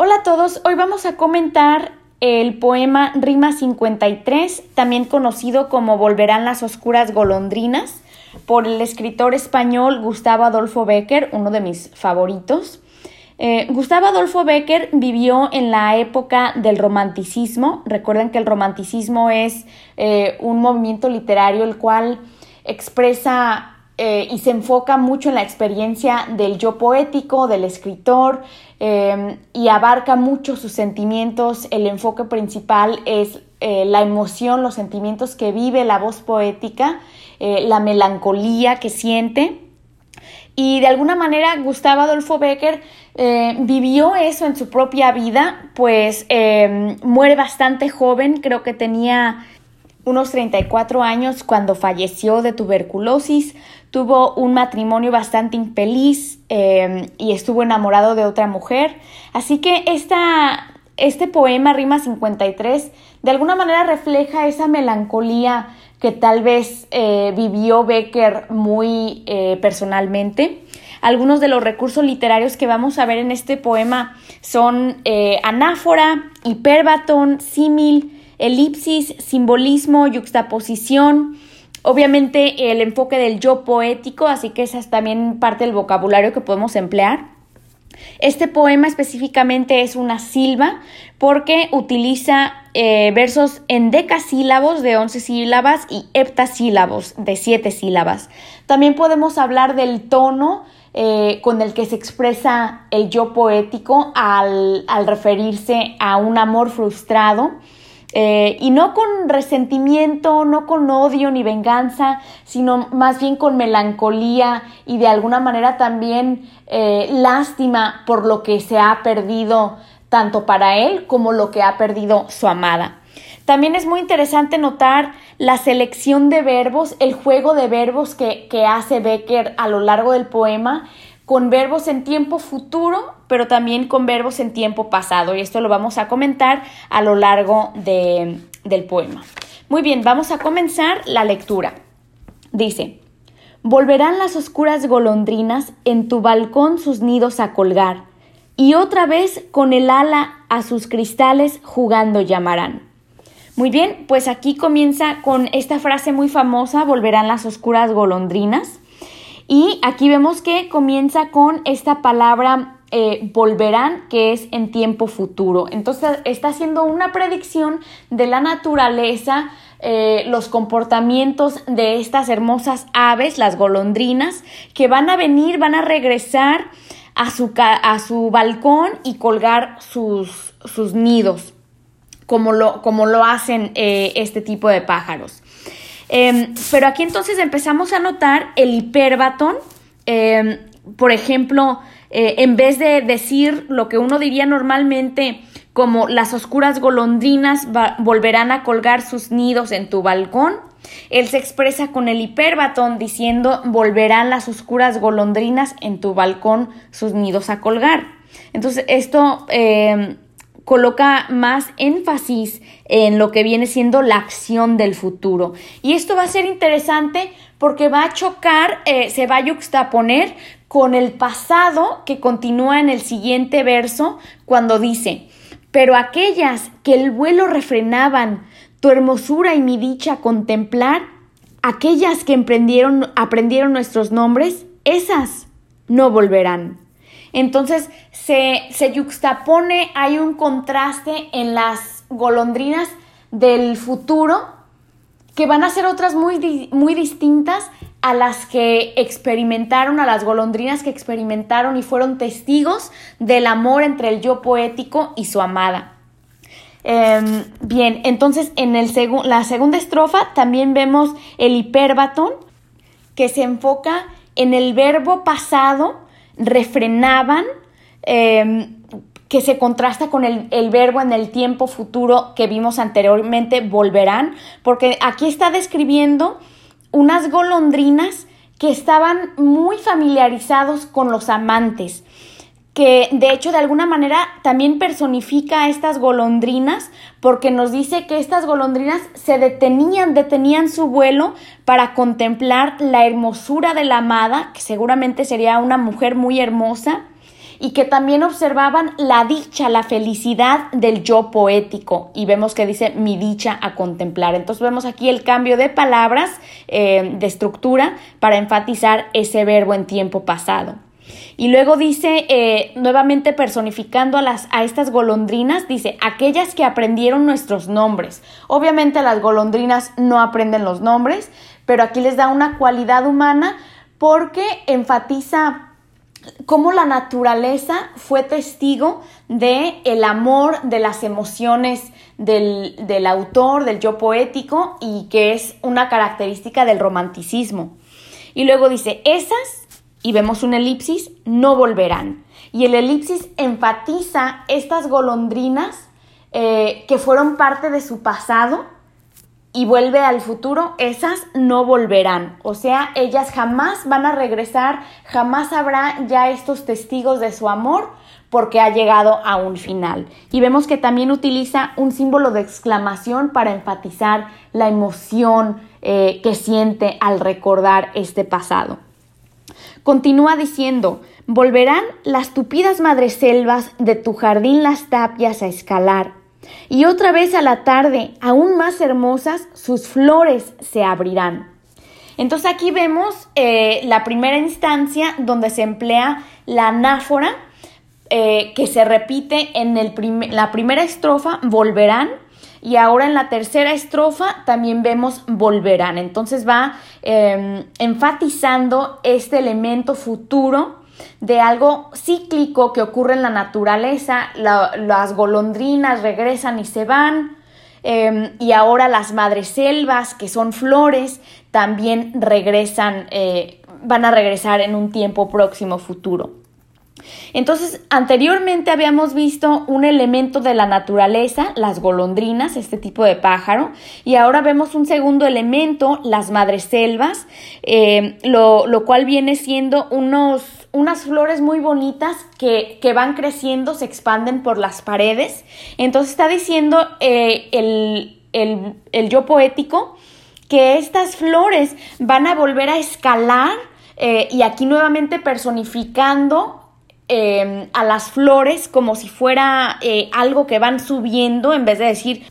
Hola a todos, hoy vamos a comentar el poema Rima 53, también conocido como Volverán las oscuras golondrinas, por el escritor español Gustavo Adolfo Becker, uno de mis favoritos. Eh, Gustavo Adolfo Becker vivió en la época del romanticismo. Recuerden que el romanticismo es eh, un movimiento literario el cual expresa eh, y se enfoca mucho en la experiencia del yo poético, del escritor, em, y abarca mucho sus sentimientos. El enfoque principal es eh, la emoción, los sentimientos que vive la voz poética, eh, la melancolía que siente. Y de alguna manera Gustavo Adolfo Becker vivió eso en su propia vida, pues em, muere bastante joven, creo que tenía unos 34 años cuando falleció de tuberculosis, tuvo un matrimonio bastante infeliz em, y estuvo enamorado de otra mujer. Así que esta, este poema, Rima 53, de alguna manera refleja esa melancolía que tal vez eh, vivió Becker muy eh, personalmente. Algunos de los recursos literarios que vamos a ver en este poema son eh, anáfora, hiperbatón, símil, elipsis, simbolismo, yuxtaposición, obviamente el enfoque del yo poético, así que esa es también parte del vocabulario que podemos emplear. Este poema específicamente es una silva porque utiliza eh, versos en decasílabos de 11 sílabas y heptasílabos de 7 sílabas. También podemos hablar del tono eh, con el que se expresa el yo poético al, al referirse a un amor frustrado eh, y no con resentimiento, no con odio ni venganza, sino más bien con melancolía y de alguna manera también eh, lástima por lo que se ha perdido tanto para él como lo que ha perdido su amada. También es muy interesante notar la selección de verbos, el juego de verbos que, que hace Becker a lo largo del poema con verbos en tiempo futuro, pero también con verbos en tiempo pasado. Y esto lo vamos a comentar a lo largo del poema. Muy bien, vamos a comenzar la lectura. Dice, volverán las oscuras golondrinas en tu balcón sus nidos a colgar, y otra vez con el ala a sus cristales jugando llamarán. Muy bien, pues aquí comienza con esta frase muy famosa, volverán las oscuras golondrinas. Y aquí vemos que comienza con esta palabra eh, volverán, que es en tiempo futuro. Entonces está haciendo una predicción de la naturaleza, eh, los comportamientos de estas hermosas aves, las golondrinas, que van a venir, van a regresar a su, a su balcón y colgar sus, sus nidos, como lo, como lo hacen eh, este tipo de pájaros. Em, pero aquí entonces empezamos a notar el hiperbatón. Em, por ejemplo, eh, en vez de decir lo que uno diría normalmente como las oscuras golondrinas volverán a colgar sus nidos en tu balcón, él se expresa con el hiperbatón diciendo volverán las oscuras golondrinas en tu balcón sus nidos a colgar. Entonces esto em, coloca más énfasis en lo que viene siendo la acción del futuro. Y esto va a ser interesante porque va a chocar, eh, se va a yuxtaponer con el pasado que continúa en el siguiente verso cuando dice, pero aquellas que el vuelo refrenaban, tu hermosura y mi dicha contemplar, aquellas que emprendieron, aprendieron nuestros nombres, esas no volverán. Entonces se, se yuxtapone, hay un contraste en las golondrinas del futuro que van a ser otras muy, muy distintas a las que experimentaron, a las golondrinas que experimentaron y fueron testigos del amor entre el yo poético y su amada. Em, bien, entonces en el la segunda estrofa también vemos el hiperbatón que se enfoca en el verbo pasado refrenaban, em, que se contrasta con el, el, verbo en el tiempo futuro que vimos anteriormente, volverán, porque aquí está describiendo unas golondrinas que estaban muy familiarizados con los amantes que de hecho de alguna manera también personifica a estas golondrinas porque nos dice que estas golondrinas se detenían, detenían su vuelo para contemplar la hermosura de la amada, que seguramente sería una mujer muy hermosa, y que también observaban la dicha, la felicidad del yo poético. Y vemos que dice mi dicha a contemplar. Entonces vemos aquí el cambio de palabras, eh, de estructura, para enfatizar ese verbo en tiempo pasado. Y luego dice, eh, nuevamente personificando a, las, a estas golondrinas, dice, aquellas que aprendieron nuestros nombres. Obviamente las golondrinas no aprenden los nombres, pero aquí les da una cualidad humana porque enfatiza cómo la naturaleza fue testigo de el amor, de las emociones del, del autor, del yo poético, y que es una característica del romanticismo. Y luego dice, esas y vemos un elipsis, no volverán. Y el elipsis enfatiza estas golondrinas eh, que fueron parte de su pasado y vuelve al futuro, esas no volverán. O sea, ellas jamás van a regresar, jamás habrá ya estos testigos de su amor porque ha llegado a un final. Y vemos que también utiliza un símbolo de exclamación para enfatizar la emoción eh, que siente al recordar este pasado. Continúa diciendo, volverán las tupidas madreselvas de tu jardín las tapias a escalar, y otra vez a la tarde, aún más hermosas, sus flores se abrirán. Entonces aquí vemos eh, la primera instancia donde se emplea la anáfora eh, que se repite en el la primera estrofa, volverán, y ahora en la tercera estrofa también vemos volverán. Entonces va em, enfatizando este elemento futuro de algo cíclico que ocurre en la naturaleza. las golondrinas regresan y se van. Em, y ahora las madreselvas, que son flores, también regresan, eh, van a regresar en un tiempo próximo futuro. Entonces, anteriormente habíamos visto un elemento de la naturaleza, las golondrinas, este tipo de pájaro, y ahora vemos un segundo elemento, las madreselvas, eh, lo, lo, cual viene siendo unos, unas flores muy bonitas que, que, van creciendo, se expanden por las paredes. Entonces está diciendo eh, el, el, el yo poético que estas flores van a volver a escalar eh, y aquí nuevamente personificando Em, a las flores como si fuera eh, algo que van subiendo en vez de decir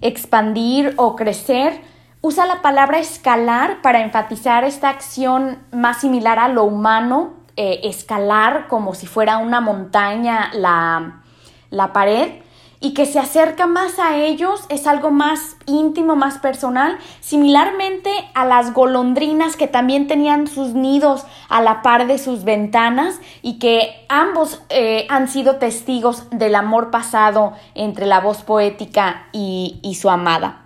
expandir o crecer. Usa la palabra escalar para enfatizar esta acción más similar a lo humano, eh, escalar como si fuera una montaña la, la pared y que se acerca más a ellos, es algo más íntimo, más personal, similarmente a las golondrinas que también tenían sus nidos a la par de sus ventanas y que ambos eh, han sido testigos del amor pasado entre la voz poética y, y su amada.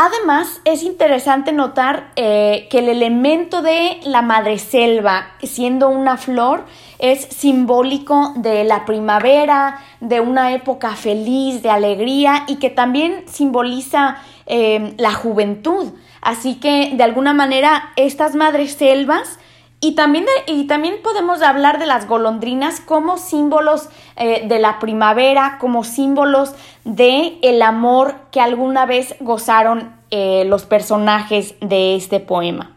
Además, es interesante notar eh, que el elemento de la madreselva, siendo una flor, es simbólico de la primavera, de una época feliz, de alegría y que también simboliza eh, la juventud. Así que, de alguna manera, estas madreselvas y también, y también podemos hablar de las golondrinas como símbolos eh, de la primavera, como símbolos de el amor que alguna vez gozaron eh, los personajes de este poema.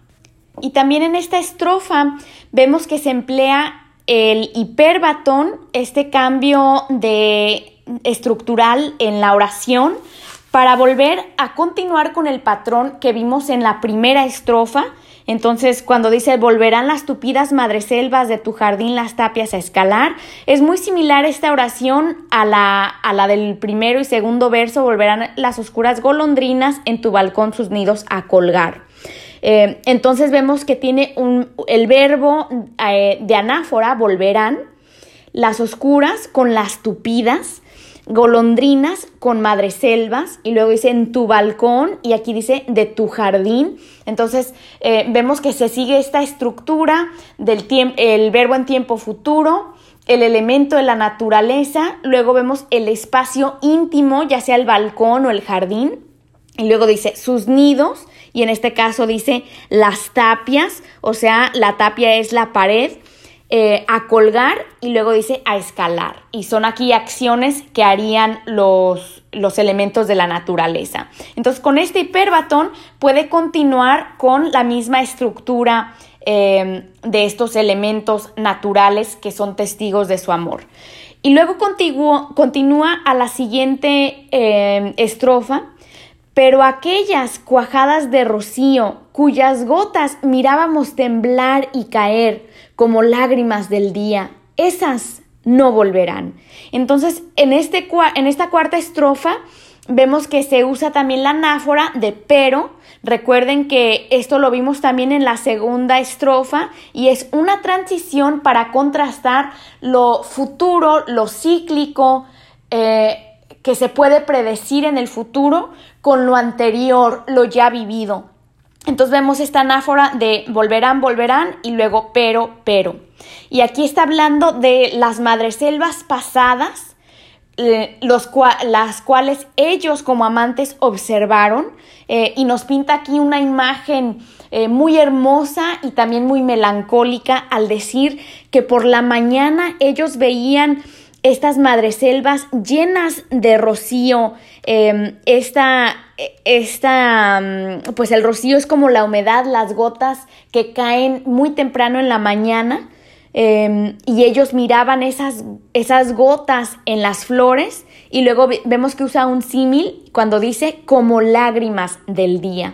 Y también en esta estrofa vemos que se emplea el hiperbatón, este cambio de estructural en la oración, para volver a continuar con el patrón que vimos en la primera estrofa, entonces, cuando dice volverán las tupidas madreselvas de tu jardín las tapias a escalar, es muy similar esta oración a la, a la del primero y segundo verso, volverán las oscuras golondrinas en tu balcón sus nidos a colgar. Eh, entonces vemos que tiene un, el verbo eh, de anáfora, volverán, las oscuras con las tupidas, golondrinas con madreselvas y luego dice en tu balcón y aquí dice de tu jardín. Entonces eh, vemos que se sigue esta estructura del el verbo en tiempo futuro, el elemento de la naturaleza, luego vemos el espacio íntimo, ya sea el balcón o el jardín, y luego dice sus nidos, y en este caso dice las tapias, o sea, la tapia es la pared, eh, a colgar y luego dice a escalar. Y son aquí acciones que harían los, los elementos de la naturaleza. Entonces con este hiperbatón puede continuar con la misma estructura em, de estos elementos naturales que son testigos de su amor. Y luego continúa a la siguiente em, estrofa, pero aquellas cuajadas de rocío cuyas gotas mirábamos temblar y caer como lágrimas del día, esas no volverán. Entonces, en, este, en esta cuarta estrofa vemos que se usa también la anáfora de pero. Recuerden que esto lo vimos también en la segunda estrofa y es una transición para contrastar lo futuro, lo cíclico, eh, que se puede predecir en el futuro con lo anterior, lo ya vivido. Entonces vemos esta anáfora de volverán, volverán y luego pero, pero. Y aquí está hablando de las madreselvas pasadas, eh, los las cuales ellos como amantes observaron eh, y nos pinta aquí una imagen eh, muy hermosa y también muy melancólica al decir que por la mañana ellos veían estas madreselvas llenas de rocío, em, esta, esta, mm, pues el rocío es como la humedad, las gotas que caen muy temprano en la mañana em, y ellos miraban esas, esas gotas en las flores y luego vemos que usa un símil cuando dice como lágrimas del día.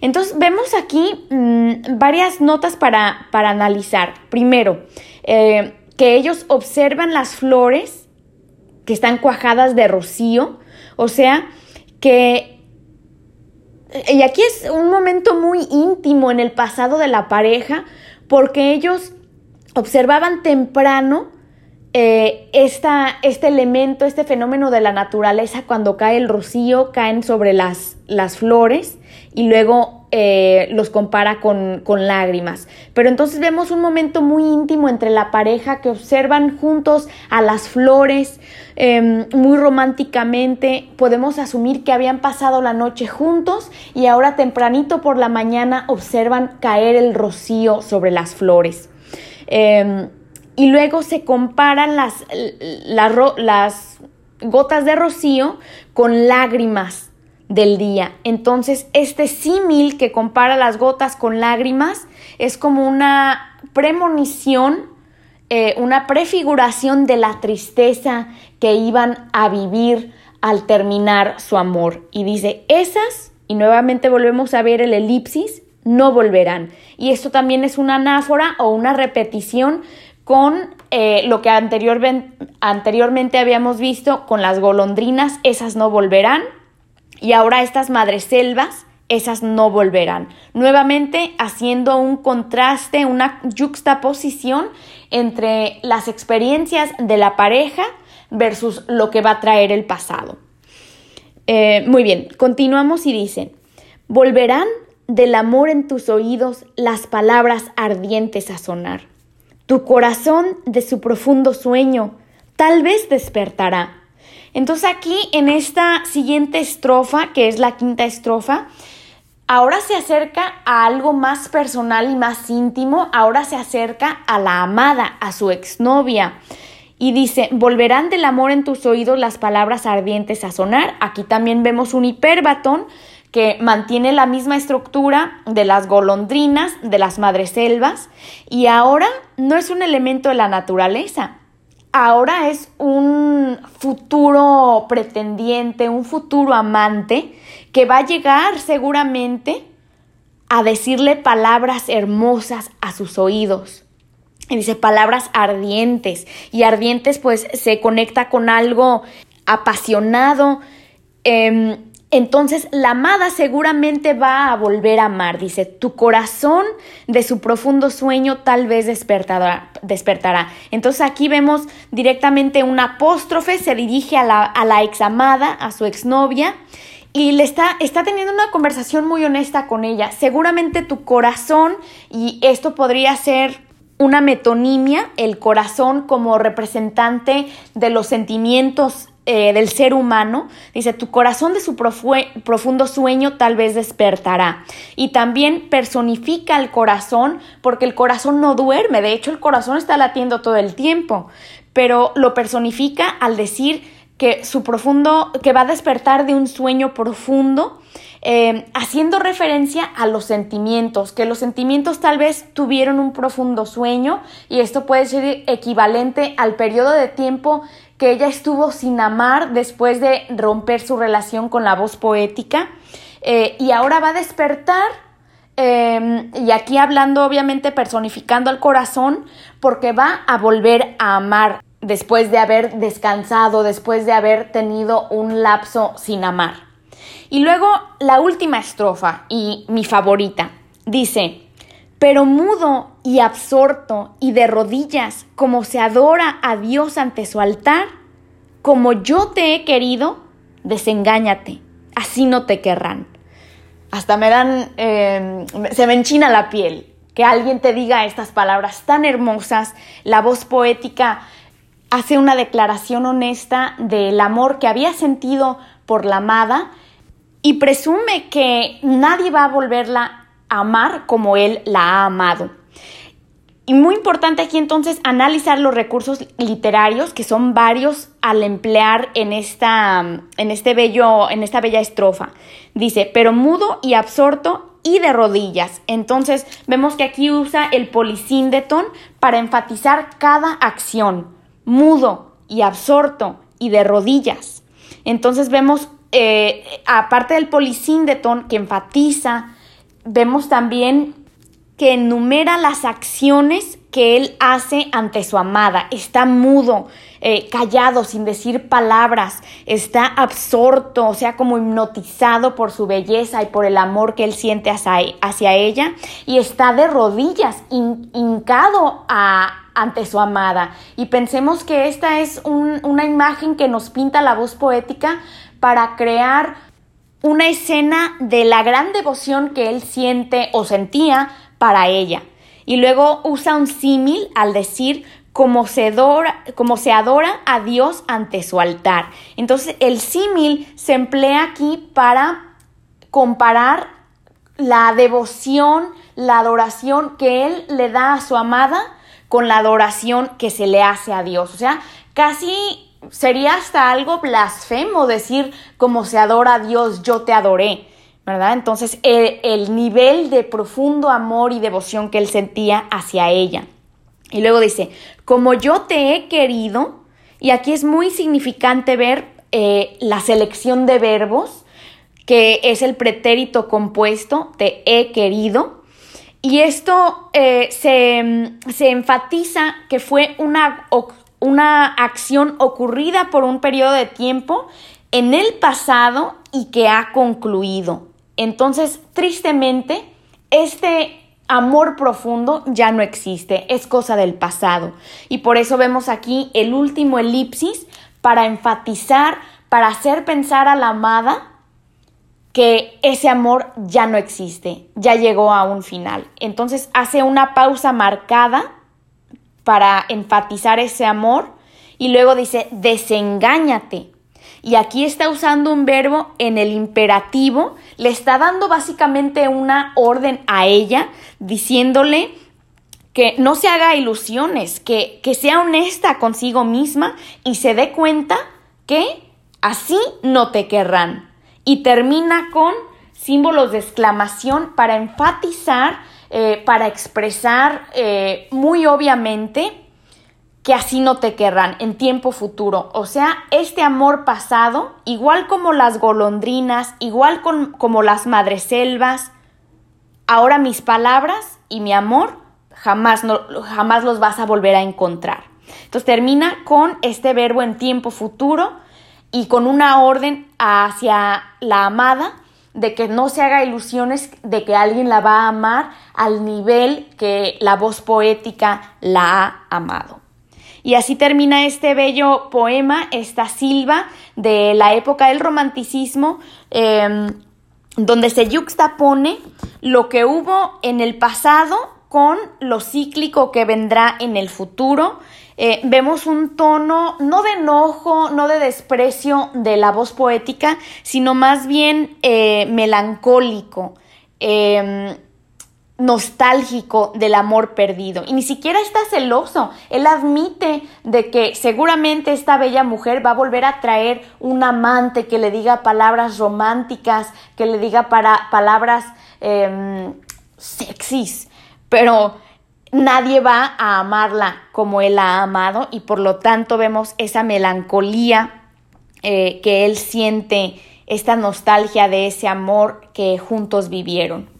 Entonces vemos aquí mm, varias notas para, para analizar. Primero, eh, que ellos observan las flores que están cuajadas de rocío, o sea, que... Y aquí es un momento muy íntimo en el pasado de la pareja, porque ellos observaban temprano eh, este elemento, este fenómeno de la naturaleza, cuando cae el rocío, caen sobre las, las flores y luego eh, los compara con, lágrimas. Pero entonces vemos un momento muy íntimo entre la pareja que observan juntos a las flores em, muy románticamente. Podemos asumir que habían pasado la noche juntos y ahora tempranito por la mañana observan caer el rocío sobre las flores. Em, y luego se comparan las, las gotas de rocío con lágrimas del día. Entonces, este símil que compara las gotas con lágrimas es como una premonición, eh, una prefiguración de la tristeza que iban a vivir al terminar su amor. Y dice, esas, y nuevamente volvemos a ver el elipsis, no volverán. Y esto también es una anáfora o una repetición con eh, lo que anteriormente habíamos visto con las golondrinas, esas no volverán y ahora estas madreselvas, esas no volverán. Nuevamente haciendo un contraste, una juxtaposición entre las experiencias de la pareja versus lo que va a traer el pasado. Eh, muy bien, continuamos y dicen, volverán del amor en tus oídos las palabras ardientes a sonar. Tu corazón de su profundo sueño tal vez despertará entonces aquí en esta siguiente estrofa, que es la quinta estrofa, ahora se acerca a algo más personal y más íntimo, ahora se acerca a la amada, a su exnovia. Y dice, volverán del amor en tus oídos las palabras ardientes a sonar. Aquí también vemos un hiperbatón que mantiene la misma estructura de las golondrinas, de las madreselvas, y ahora no es un elemento de la naturaleza, ahora es un futuro pretendiente, un futuro amante que va a llegar seguramente a decirle palabras hermosas a sus oídos. Y dice palabras ardientes. Y ardientes pues se conecta con algo apasionado. Em, entonces la amada seguramente va a volver a amar. Dice, tu corazón de su profundo sueño tal vez despertará. despertará. Entonces aquí vemos directamente un apóstrofe, se dirige a la, a la ex amada, a su exnovia, y le está, está teniendo una conversación muy honesta con ella. Seguramente tu corazón, y esto podría ser una metonimia, el corazón como representante de los sentimientos eh, del ser humano, dice, tu corazón de su profundo sueño tal vez despertará. Y también personifica el corazón porque el corazón no duerme, de hecho el corazón está latiendo todo el tiempo, pero lo personifica al decir que su profundo, que va a despertar de un sueño profundo, eh, haciendo referencia a los sentimientos, que los sentimientos tal vez tuvieron un profundo sueño y esto puede ser equivalente al periodo de tiempo que ella estuvo sin amar después de romper su relación con la voz poética eh, y ahora va a despertar em, y aquí hablando obviamente personificando al corazón porque va a volver a amar después de haber descansado, después de haber tenido un lapso sin amar. Y luego la última estrofa y mi favorita dice, pero mudo y absorto y de rodillas, como se adora a Dios ante su altar, como yo te he querido, desengáñate, así no te querrán. Hasta me dan, em, se me enchina la piel que alguien te diga estas palabras tan hermosas, la voz poética hace una declaración honesta del amor que había sentido por la amada y presume que nadie va a volverla a amar como él la ha amado. Y muy importante aquí entonces analizar los recursos literarios, que son varios al emplear en esta, en este bello, en esta bella estrofa. Dice, pero mudo y absorto y de rodillas. Entonces vemos que aquí usa el polisíndeton para enfatizar cada acción mudo y absorto y de rodillas. Entonces vemos, eh, aparte del polisíndeton que enfatiza, vemos también que enumera las acciones que él hace ante su amada. Está mudo, eh, callado, sin decir palabras. Está absorto, o sea, como hipnotizado por su belleza y por el amor que él siente hacia, ella. Y está de rodillas, hincado a, ante su amada. Y pensemos que esta es una imagen que nos pinta la voz poética para crear una escena de la gran devoción que él siente o sentía para ella. Y luego usa un símil al decir como se, adora, como se adora a Dios ante su altar. Entonces el símil se emplea aquí para comparar la devoción, la adoración que él le da a su amada con la adoración que se le hace a Dios. O sea, casi sería hasta algo blasfemo decir como se adora a Dios, yo te adoré, ¿verdad? Entonces, el, nivel de profundo amor y devoción que él sentía hacia ella. Y luego dice, como yo te he querido, y aquí es muy significante ver eh, la selección de verbos, que es el pretérito compuesto, te he querido, y esto eh, se, enfatiza que fue una, una acción ocurrida por un periodo de tiempo en el pasado y que ha concluido. Entonces, tristemente, este amor profundo ya no existe, es cosa del pasado. Y por eso vemos aquí el último elipsis para enfatizar, para hacer pensar a la amada que ese amor ya no existe, ya llegó a un final. Entonces hace una pausa marcada para enfatizar ese amor y luego dice, desengáñate. Y aquí está usando un verbo en el imperativo, le está dando básicamente una orden a ella, diciéndole que no se haga ilusiones, que, que sea honesta consigo misma y se dé cuenta que así no te querrán. Y termina con símbolos de exclamación para enfatizar, eh, para expresar eh, muy obviamente que así no te querrán en tiempo futuro. O sea, este amor pasado, igual como las golondrinas, igual como las madreselvas, ahora mis palabras y mi amor jamás, no, jamás los vas a volver a encontrar. Entonces termina con este verbo en tiempo futuro y con una orden hacia la amada de que no se haga ilusiones de que alguien la va a amar al nivel que la voz poética la ha amado. Y así termina este bello poema, esta silva de la época del romanticismo, em, donde se yuxtapone lo que hubo en el pasado con lo cíclico que vendrá en el futuro eh, vemos un tono no de enojo, no de desprecio de la voz poética, sino más bien eh, melancólico. Em, nostálgico del amor perdido y ni siquiera está celoso. Él admite de que seguramente esta bella mujer va a volver a traer un amante que le diga palabras románticas, que le diga para, palabras em, sexys, pero nadie va a amarla como él ha amado y por lo tanto vemos esa melancolía eh, que él siente, esta nostalgia de ese amor que juntos vivieron.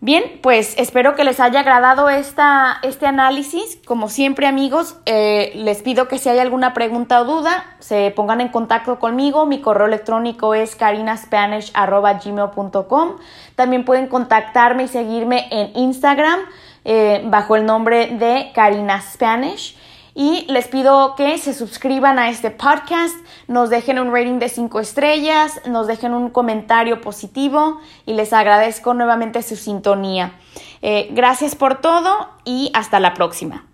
Bien, pues espero que les haya agradado esta, este análisis. Como siempre amigos, eh, les pido que si hay alguna pregunta o duda, se pongan en contacto conmigo. Mi correo electrónico es carinaspanish.gmail.com. También pueden contactarme y seguirme en Instagram eh, bajo el nombre de Karina Spanish. Y les pido que se suscriban a este podcast, nos dejen un rating de 5 estrellas, nos dejen un comentario positivo y les agradezco nuevamente su sintonía. Eh, gracias por todo y hasta la próxima.